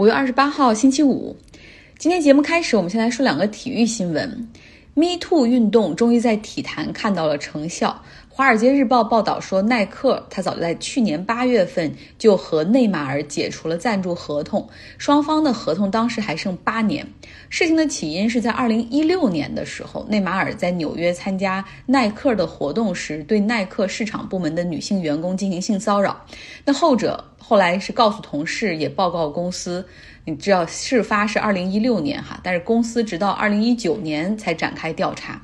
五月二十八号，星期五。今天节目开始，我们先来说两个体育新闻。Me Too 运动终于在体坛看到了成效。《华尔街日报》报道说，耐克他早在去年八月份就和内马尔解除了赞助合同，双方的合同当时还剩八年。事情的起因是在二零一六年的时候，内马尔在纽约参加耐克的活动时，对耐克市场部门的女性员工进行性骚扰。那后者后来是告诉同事，也报告公司。你知道，事发是二零一六年哈，但是公司直到二零一九年才展开调查。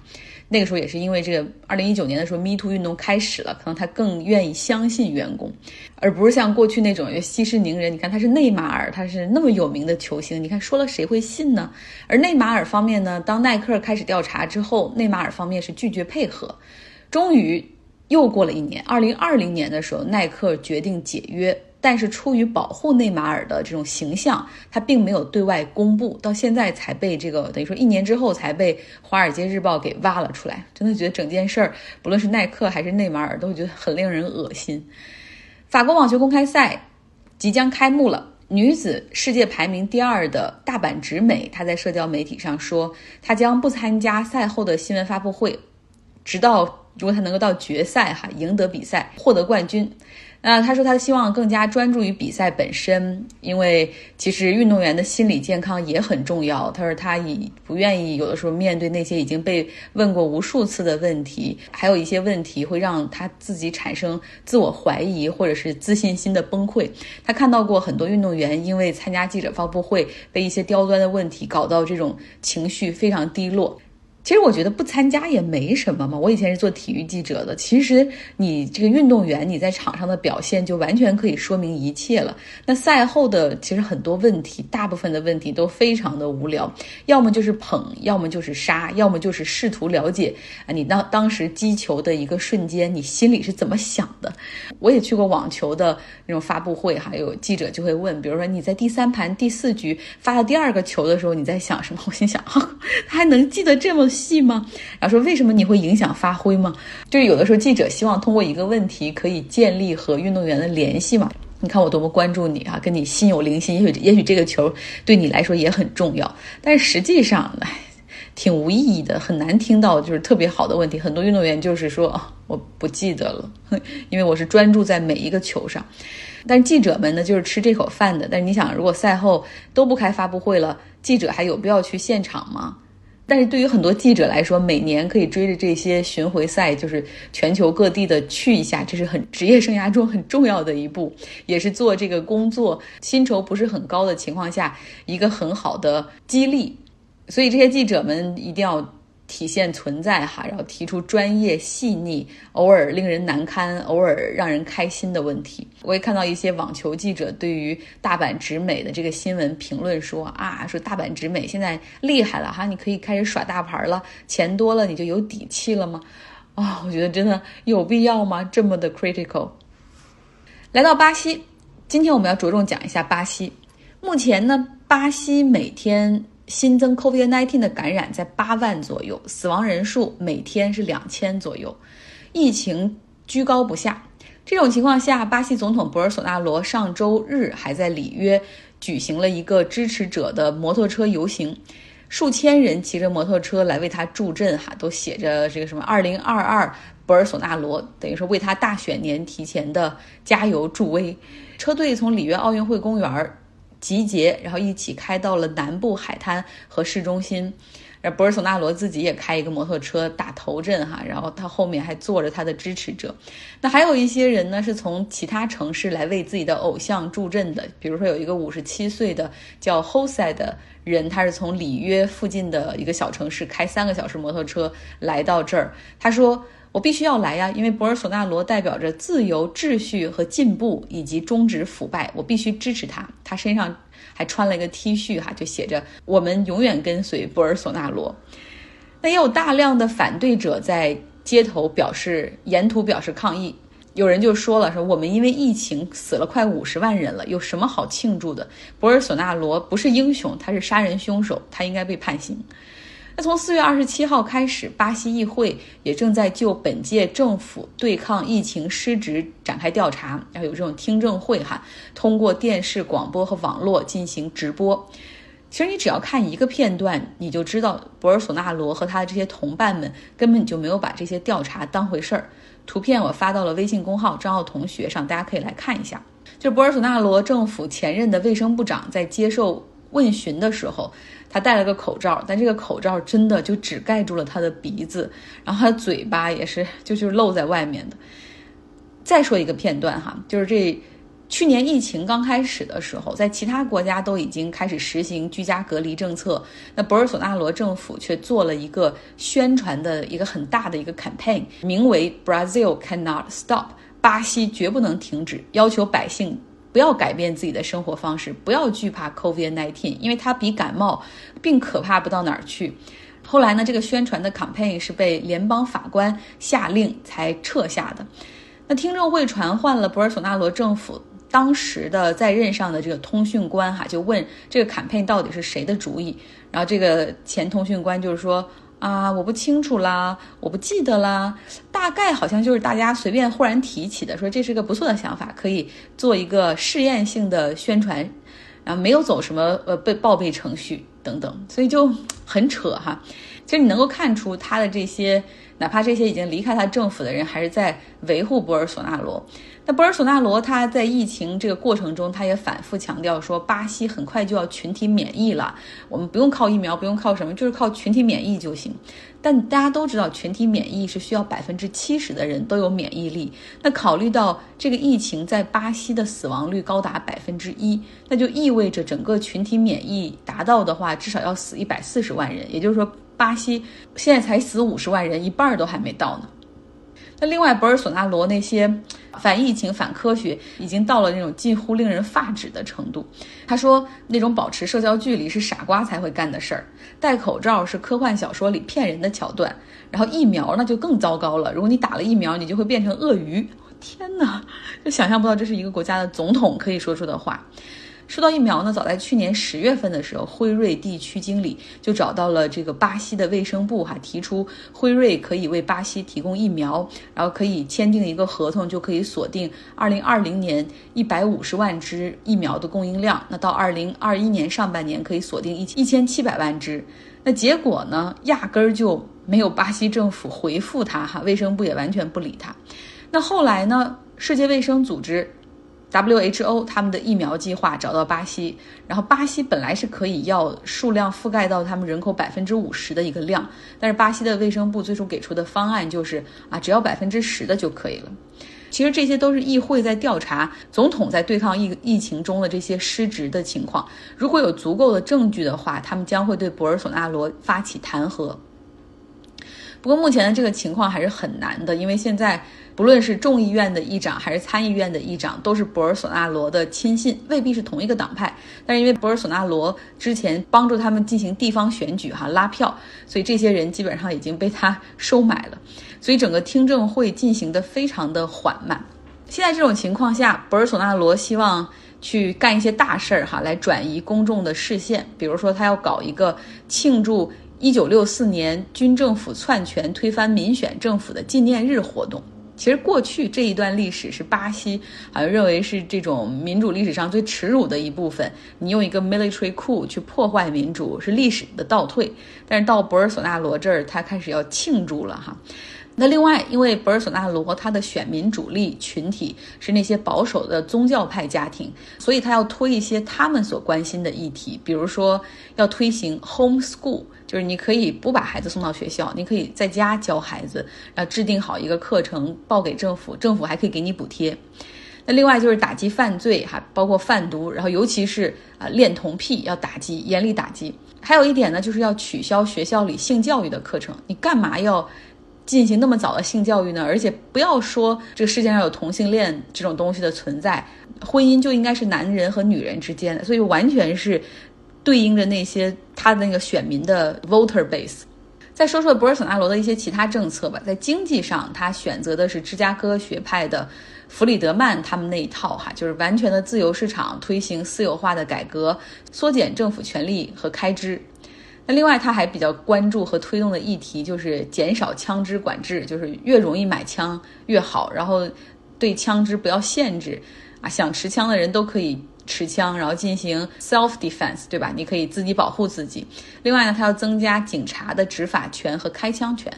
那个时候也是因为这个，二零一九年的时候，Me Too 运动开始了，可能他更愿意相信员工，而不是像过去那种息事宁人。你看他是内马尔，他是那么有名的球星，你看说了谁会信呢？而内马尔方面呢，当耐克开始调查之后，内马尔方面是拒绝配合。终于又过了一年，二零二零年的时候，耐克决定解约。但是出于保护内马尔的这种形象，他并没有对外公布，到现在才被这个等于说一年之后才被《华尔街日报》给挖了出来。真的觉得整件事儿，不论是耐克还是内马尔，都觉得很令人恶心。法国网球公开赛即将开幕了，女子世界排名第二的大阪直美，她在社交媒体上说，她将不参加赛后的新闻发布会，直到如果她能够到决赛哈，赢得比赛，获得冠军。那他说，他希望更加专注于比赛本身，因为其实运动员的心理健康也很重要。他说，他已不愿意有的时候面对那些已经被问过无数次的问题，还有一些问题会让他自己产生自我怀疑或者是自信心的崩溃。他看到过很多运动员因为参加记者发布会被一些刁钻的问题搞到这种情绪非常低落。其实我觉得不参加也没什么嘛。我以前是做体育记者的，其实你这个运动员你在场上的表现就完全可以说明一切了。那赛后的其实很多问题，大部分的问题都非常的无聊，要么就是捧，要么就是杀，要么就是试图了解啊你当当时击球的一个瞬间，你心里是怎么想的。我也去过网球的那种发布会，还有记者就会问，比如说你在第三盘第四局发了第二个球的时候，你在想什么？我心想，他 还能记得这么。戏吗？然后说为什么你会影响发挥吗？就是有的时候记者希望通过一个问题可以建立和运动员的联系嘛。你看我多么关注你啊，跟你心有灵犀。也许也许这个球对你来说也很重要，但是实际上，哎，挺无意义的，很难听到就是特别好的问题。很多运动员就是说我不记得了，因为我是专注在每一个球上。但记者们呢，就是吃这口饭的。但是你想，如果赛后都不开发布会了，记者还有必要去现场吗？但是对于很多记者来说，每年可以追着这些巡回赛，就是全球各地的去一下，这是很职业生涯中很重要的一步，也是做这个工作薪酬不是很高的情况下一个很好的激励。所以这些记者们一定要。体现存在哈，然后提出专业细腻、偶尔令人难堪、偶尔让人开心的问题。我也看到一些网球记者对于大阪直美的这个新闻评论说啊，说大阪直美现在厉害了哈，你可以开始耍大牌了，钱多了你就有底气了吗？啊，我觉得真的有必要吗？这么的 critical。来到巴西，今天我们要着重讲一下巴西。目前呢，巴西每天。新增 COVID-19 的感染在八万左右，死亡人数每天是两千左右，疫情居高不下。这种情况下，巴西总统博尔索纳罗上周日还在里约举行了一个支持者的摩托车游行，数千人骑着摩托车来为他助阵，哈，都写着这个什么“二零二二博尔索纳罗”，等于说为他大选年提前的加油助威。车队从里约奥运会公园集结，然后一起开到了南部海滩和市中心。而博尔索纳罗自己也开一个摩托车打头阵哈，然后他后面还坐着他的支持者。那还有一些人呢，是从其他城市来为自己的偶像助阵的。比如说有一个五十七岁的叫 Jose 的人，他是从里约附近的一个小城市开三个小时摩托车来到这儿。他说。我必须要来呀，因为博尔索纳罗代表着自由、秩序和进步，以及终止腐败。我必须支持他。他身上还穿了一个 T 恤，哈，就写着“我们永远跟随博尔索纳罗”。那也有大量的反对者在街头表示，沿途表示抗议。有人就说了，说我们因为疫情死了快五十万人了，有什么好庆祝的？博尔索纳罗不是英雄，他是杀人凶手，他应该被判刑。那从四月二十七号开始，巴西议会也正在就本届政府对抗疫情失职展开调查，然后有这种听证会哈，通过电视、广播和网络进行直播。其实你只要看一个片段，你就知道博尔索纳罗和他的这些同伴们根本就没有把这些调查当回事儿。图片我发到了微信公号张奥同学上，大家可以来看一下。就是博尔索纳罗政府前任的卫生部长在接受问询的时候。他戴了个口罩，但这个口罩真的就只盖住了他的鼻子，然后他嘴巴也是就就是露在外面的。再说一个片段哈，就是这去年疫情刚开始的时候，在其他国家都已经开始实行居家隔离政策，那博尔索纳罗政府却做了一个宣传的一个很大的一个 campaign，名为 Brazil cannot stop，巴西绝不能停止，要求百姓。不要改变自己的生活方式，不要惧怕 COVID-19，因为它比感冒并可怕不到哪儿去。后来呢，这个宣传的 campaign 是被联邦法官下令才撤下的。那听证会传唤了博尔索纳罗政府当时的在任上的这个通讯官，哈，就问这个 campaign 到底是谁的主意。然后这个前通讯官就是说。啊，我不清楚啦，我不记得啦，大概好像就是大家随便忽然提起的，说这是个不错的想法，可以做一个试验性的宣传，然后没有走什么呃被报备程序等等，所以就很扯哈。其实你能够看出他的这些，哪怕这些已经离开他政府的人，还是在维护博尔索纳罗。那博尔索纳罗他在疫情这个过程中，他也反复强调说，巴西很快就要群体免疫了，我们不用靠疫苗，不用靠什么，就是靠群体免疫就行。但大家都知道，群体免疫是需要百分之七十的人都有免疫力。那考虑到这个疫情在巴西的死亡率高达百分之一，那就意味着整个群体免疫达到的话，至少要死一百四十万人。也就是说，巴西现在才死五十万人，一半都还没到呢。那另外，博尔索纳罗那些反疫情、反科学，已经到了那种近乎令人发指的程度。他说，那种保持社交距离是傻瓜才会干的事儿，戴口罩是科幻小说里骗人的桥段，然后疫苗那就更糟糕了。如果你打了疫苗，你就会变成鳄鱼。天哪，就想象不到这是一个国家的总统可以说出的话。说到疫苗呢，早在去年十月份的时候，辉瑞地区经理就找到了这个巴西的卫生部，哈，提出辉瑞可以为巴西提供疫苗，然后可以签订一个合同，就可以锁定二零二零年一百五十万支疫苗的供应量。那到二零二一年上半年可以锁定一一千七百万支。那结果呢，压根儿就没有巴西政府回复他，哈，卫生部也完全不理他。那后来呢，世界卫生组织。WHO 他们的疫苗计划找到巴西，然后巴西本来是可以要数量覆盖到他们人口百分之五十的一个量，但是巴西的卫生部最初给出的方案就是啊，只要百分之十的就可以了。其实这些都是议会在调查总统在对抗疫疫情中的这些失职的情况，如果有足够的证据的话，他们将会对博尔索纳罗发起弹劾。不过目前的这个情况还是很难的，因为现在不论是众议院的议长还是参议院的议长，都是博尔索纳罗的亲信，未必是同一个党派。但是因为博尔索纳罗之前帮助他们进行地方选举，哈拉票，所以这些人基本上已经被他收买了。所以整个听证会进行的非常的缓慢。现在这种情况下，博尔索纳罗希望去干一些大事儿，哈，来转移公众的视线。比如说，他要搞一个庆祝。一九六四年军政府篡权推翻民选政府的纪念日活动，其实过去这一段历史是巴西好像认为是这种民主历史上最耻辱的一部分。你用一个 military coup 去破坏民主是历史的倒退。但是到博尔索纳罗这儿，他开始要庆祝了哈。那另外，因为博尔索纳罗他的选民主力群体是那些保守的宗教派家庭，所以他要推一些他们所关心的议题，比如说要推行 home school，就是你可以不把孩子送到学校，你可以在家教孩子，然后制定好一个课程报给政府，政府还可以给你补贴。那另外就是打击犯罪，哈，包括贩毒，然后尤其是啊恋童癖要打击，严厉打击。还有一点呢，就是要取消学校里性教育的课程，你干嘛要？进行那么早的性教育呢？而且不要说这个世界上有同性恋这种东西的存在，婚姻就应该是男人和女人之间的，所以完全是对应着那些他的那个选民的 voter base。再说说博尔索纳罗的一些其他政策吧，在经济上，他选择的是芝加哥学派的弗里德曼他们那一套，哈，就是完全的自由市场，推行私有化的改革，缩减政府权力和开支。那另外，他还比较关注和推动的议题就是减少枪支管制，就是越容易买枪越好，然后对枪支不要限制啊，想持枪的人都可以持枪，然后进行 self defense，对吧？你可以自己保护自己。另外呢，他要增加警察的执法权和开枪权。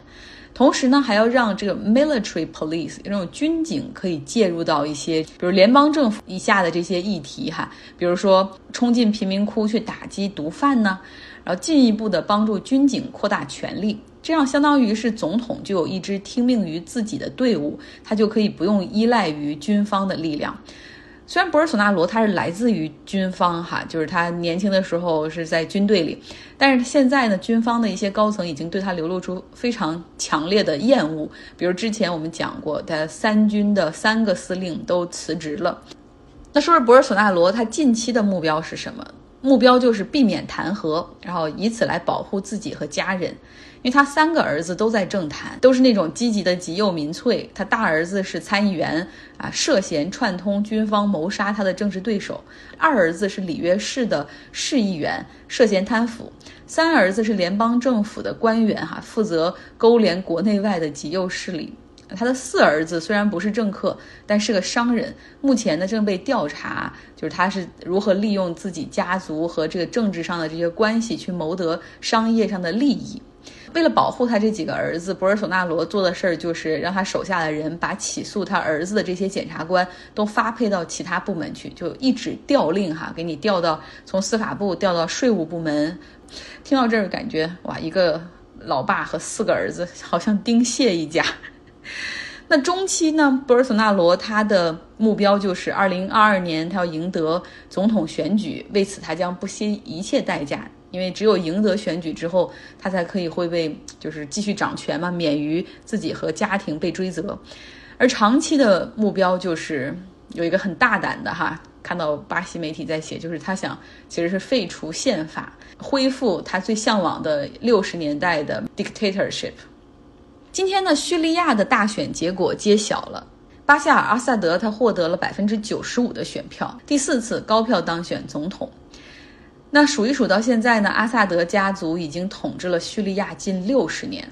同时呢，还要让这个 military police 这种军警可以介入到一些，比如联邦政府以下的这些议题哈，比如说冲进贫民窟去打击毒贩呢，然后进一步的帮助军警扩大权力，这样相当于是总统就有一支听命于自己的队伍，他就可以不用依赖于军方的力量。虽然博尔索纳罗他是来自于军方哈，就是他年轻的时候是在军队里，但是现在呢，军方的一些高层已经对他流露出非常强烈的厌恶。比如之前我们讲过，他三军的三个司令都辞职了。那说说博尔索纳罗他近期的目标是什么？目标就是避免弹劾，然后以此来保护自己和家人。因为他三个儿子都在政坛，都是那种积极的极右民粹。他大儿子是参议员啊，涉嫌串通军方谋杀他的政治对手；二儿子是里约市的市议员，涉嫌贪腐；三儿子是联邦政府的官员哈，负责勾连国内外的极右势力。他的四儿子虽然不是政客，但是个商人，目前呢正被调查，就是他是如何利用自己家族和这个政治上的这些关系去谋得商业上的利益。为了保护他这几个儿子，博尔索纳罗做的事儿就是让他手下的人把起诉他儿子的这些检察官都发配到其他部门去，就一纸调令哈，给你调到从司法部调到税务部门。听到这儿，感觉哇，一个老爸和四个儿子好像丁蟹一家。那中期呢，博尔索纳罗他的目标就是二零二二年他要赢得总统选举，为此他将不惜一切代价。因为只有赢得选举之后，他才可以会被就是继续掌权嘛，免于自己和家庭被追责。而长期的目标就是有一个很大胆的哈，看到巴西媒体在写，就是他想其实是废除宪法，恢复他最向往的六十年代的 dictatorship。今天呢，叙利亚的大选结果揭晓了，巴夏尔阿萨德他获得了百分之九十五的选票，第四次高票当选总统。那数一数到现在呢，阿萨德家族已经统治了叙利亚近六十年。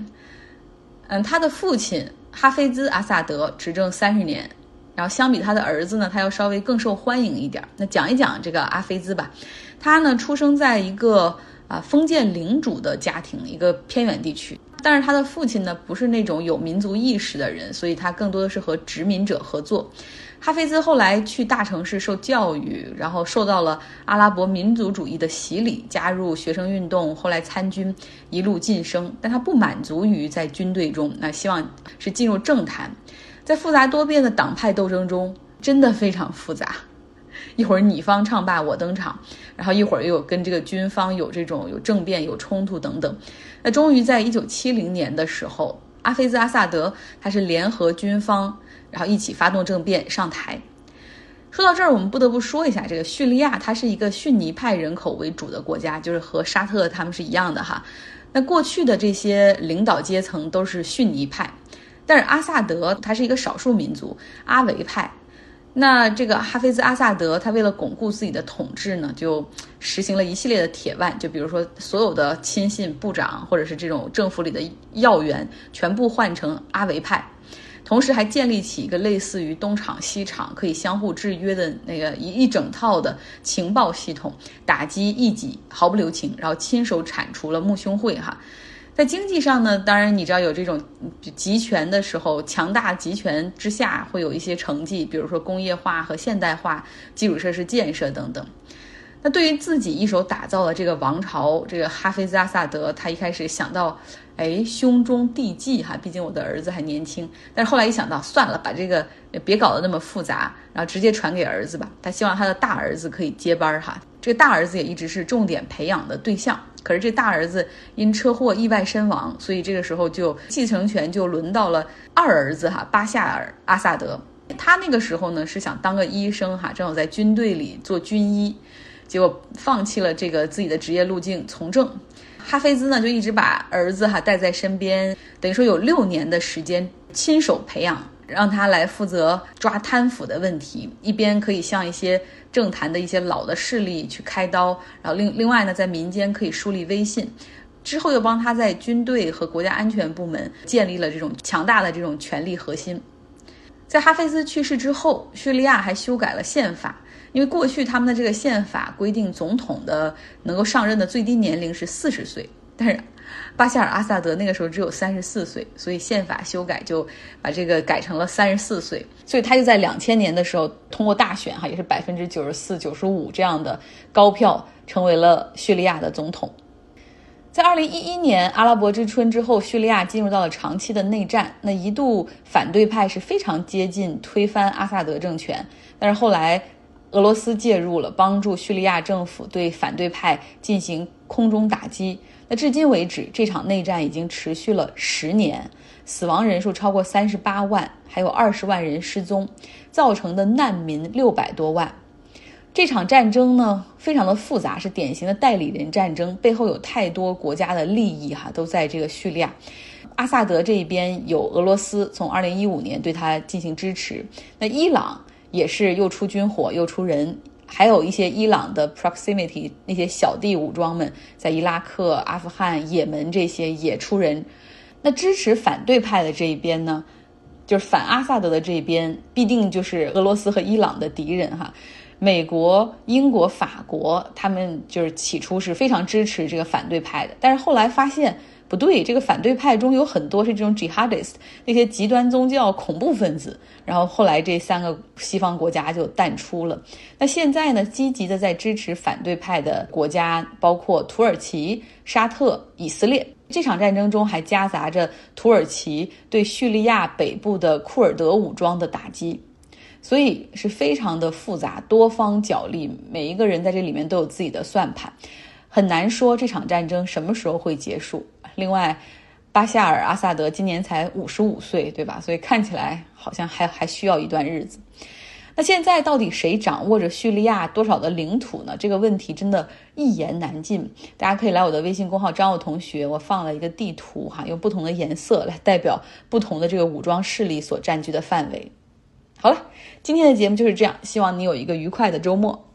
嗯，他的父亲哈菲兹·阿萨德执政三十年，然后相比他的儿子呢，他要稍微更受欢迎一点。那讲一讲这个阿菲兹吧，他呢出生在一个啊封建领主的家庭，一个偏远地区。但是他的父亲呢不是那种有民族意识的人，所以他更多的是和殖民者合作。哈菲兹后来去大城市受教育，然后受到了阿拉伯民族主义的洗礼，加入学生运动，后来参军，一路晋升。但他不满足于在军队中，那希望是进入政坛。在复杂多变的党派斗争中，真的非常复杂。一会儿你方唱罢我登场，然后一会儿又有跟这个军方有这种有政变、有冲突等等。那终于在一九七零年的时候，阿菲兹·阿萨德他是联合军方。然后一起发动政变上台。说到这儿，我们不得不说一下，这个叙利亚它是一个逊尼派人口为主的国家，就是和沙特他们是一样的哈。那过去的这些领导阶层都是逊尼派，但是阿萨德他是一个少数民族阿维派。那这个哈菲兹·阿萨德他为了巩固自己的统治呢，就实行了一系列的铁腕，就比如说所有的亲信、部长或者是这种政府里的要员，全部换成阿维派。同时还建立起一个类似于东厂西厂可以相互制约的那个一一整套的情报系统，打击异己毫不留情，然后亲手铲除了穆兄会哈。在经济上呢，当然你知道有这种集权的时候，强大集权之下会有一些成绩，比如说工业化和现代化、基础设施建设等等。那对于自己一手打造的这个王朝，这个哈菲兹阿萨德，他一开始想到。哎，兄终弟继哈，毕竟我的儿子还年轻。但是后来一想到，算了，把这个别搞得那么复杂，然后直接传给儿子吧。他希望他的大儿子可以接班哈。这个大儿子也一直是重点培养的对象。可是这大儿子因车祸意外身亡，所以这个时候就继承权就轮到了二儿子哈巴夏尔阿萨德。他那个时候呢是想当个医生哈，正好在军队里做军医，结果放弃了这个自己的职业路径，从政。哈菲兹呢，就一直把儿子哈带在身边，等于说有六年的时间亲手培养，让他来负责抓贪腐的问题，一边可以向一些政坛的一些老的势力去开刀，然后另另外呢，在民间可以树立威信，之后又帮他在军队和国家安全部门建立了这种强大的这种权力核心。在哈菲兹去世之后，叙利亚还修改了宪法，因为过去他们的这个宪法规定总统的能够上任的最低年龄是四十岁，但是巴夏尔·阿萨德那个时候只有三十四岁，所以宪法修改就把这个改成了三十四岁，所以他就在两千年的时候通过大选哈，也是百分之九十四、九十五这样的高票成为了叙利亚的总统。在二零一一年阿拉伯之春之后，叙利亚进入到了长期的内战。那一度反对派是非常接近推翻阿萨德政权，但是后来俄罗斯介入了，帮助叙利亚政府对反对派进行空中打击。那至今为止，这场内战已经持续了十年，死亡人数超过三十八万，还有二十万人失踪，造成的难民六百多万。这场战争呢，非常的复杂，是典型的代理人战争，背后有太多国家的利益哈，都在这个叙利亚。阿萨德这一边有俄罗斯从二零一五年对他进行支持，那伊朗也是又出军火又出人，还有一些伊朗的 proximity 那些小弟武装们在伊拉克、阿富汗、也门这些也出人。那支持反对派的这一边呢，就是反阿萨德的这一边，必定就是俄罗斯和伊朗的敌人哈。美国、英国、法国，他们就是起初是非常支持这个反对派的，但是后来发现不对，这个反对派中有很多是这种 jihadist 那些极端宗教恐怖分子，然后后来这三个西方国家就淡出了。那现在呢，积极的在支持反对派的国家包括土耳其、沙特、以色列。这场战争中还夹杂着土耳其对叙利亚北部的库尔德武装的打击。所以是非常的复杂，多方角力，每一个人在这里面都有自己的算盘，很难说这场战争什么时候会结束。另外，巴夏尔·阿萨德今年才五十五岁，对吧？所以看起来好像还还需要一段日子。那现在到底谁掌握着叙利亚多少的领土呢？这个问题真的一言难尽。大家可以来我的微信公号张奥同学，我放了一个地图哈，用不同的颜色来代表不同的这个武装势力所占据的范围。好了，今天的节目就是这样，希望你有一个愉快的周末。